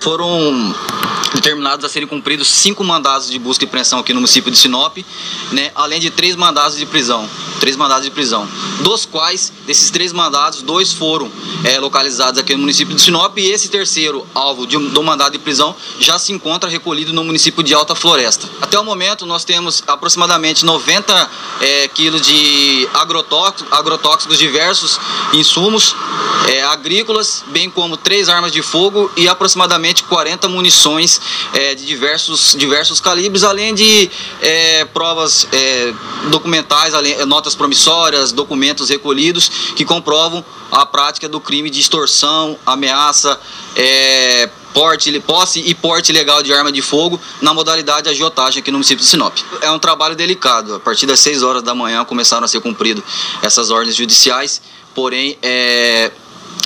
Foram determinados a serem cumpridos cinco mandados de busca e apreensão aqui no município de Sinop, né, além de três mandados de prisão, três mandados de prisão, dos quais desses três mandados dois foram é, localizados aqui no município de Sinop e esse terceiro alvo de, do mandado de prisão já se encontra recolhido no município de Alta Floresta. Até o momento nós temos aproximadamente 90 é, quilos de agrotóxicos, agrotóxicos diversos insumos é, agrícolas, bem como três armas de fogo e aproximadamente 40 munições de diversos, diversos calibres, além de provas documentais, além, notas promissórias, documentos recolhidos que comprovam a prática do crime de extorsão, ameaça, é, porte, posse e porte ilegal de arma de fogo na modalidade agiotagem aqui no município de Sinop. É um trabalho delicado. A partir das 6 horas da manhã começaram a ser cumpridas essas ordens judiciais, porém, é,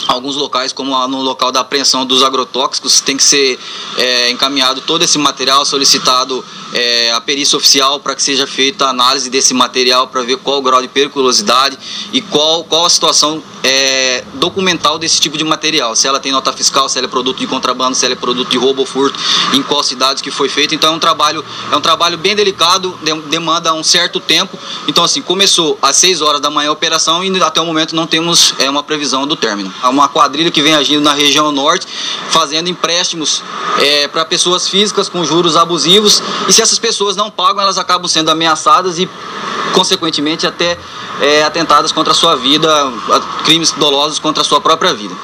alguns locais, como no local da apreensão dos agrotóxicos, tem que ser é, encaminhado todo esse material, solicitado é, a perícia oficial para que seja feita a análise desse material para ver qual o grau de periculosidade e qual, qual a situação é, documental desse tipo de material, se ela tem nota fiscal, se ela é produto de contrabando, se ela é produto de roubo ou furto, em qual cidade que foi feito. Então é um trabalho, é um trabalho bem delicado, demanda um certo tempo. Então assim, começou às 6 horas da manhã a operação e até o momento não temos é, uma previsão do término. Há uma quadrilha que vem agindo na região norte, fazendo empréstimos é, para pessoas físicas com juros abusivos e se essas pessoas não pagam, elas acabam sendo ameaçadas e consequentemente até é, atentadas contra a sua vida, crimes dolosos contra a sua própria vida.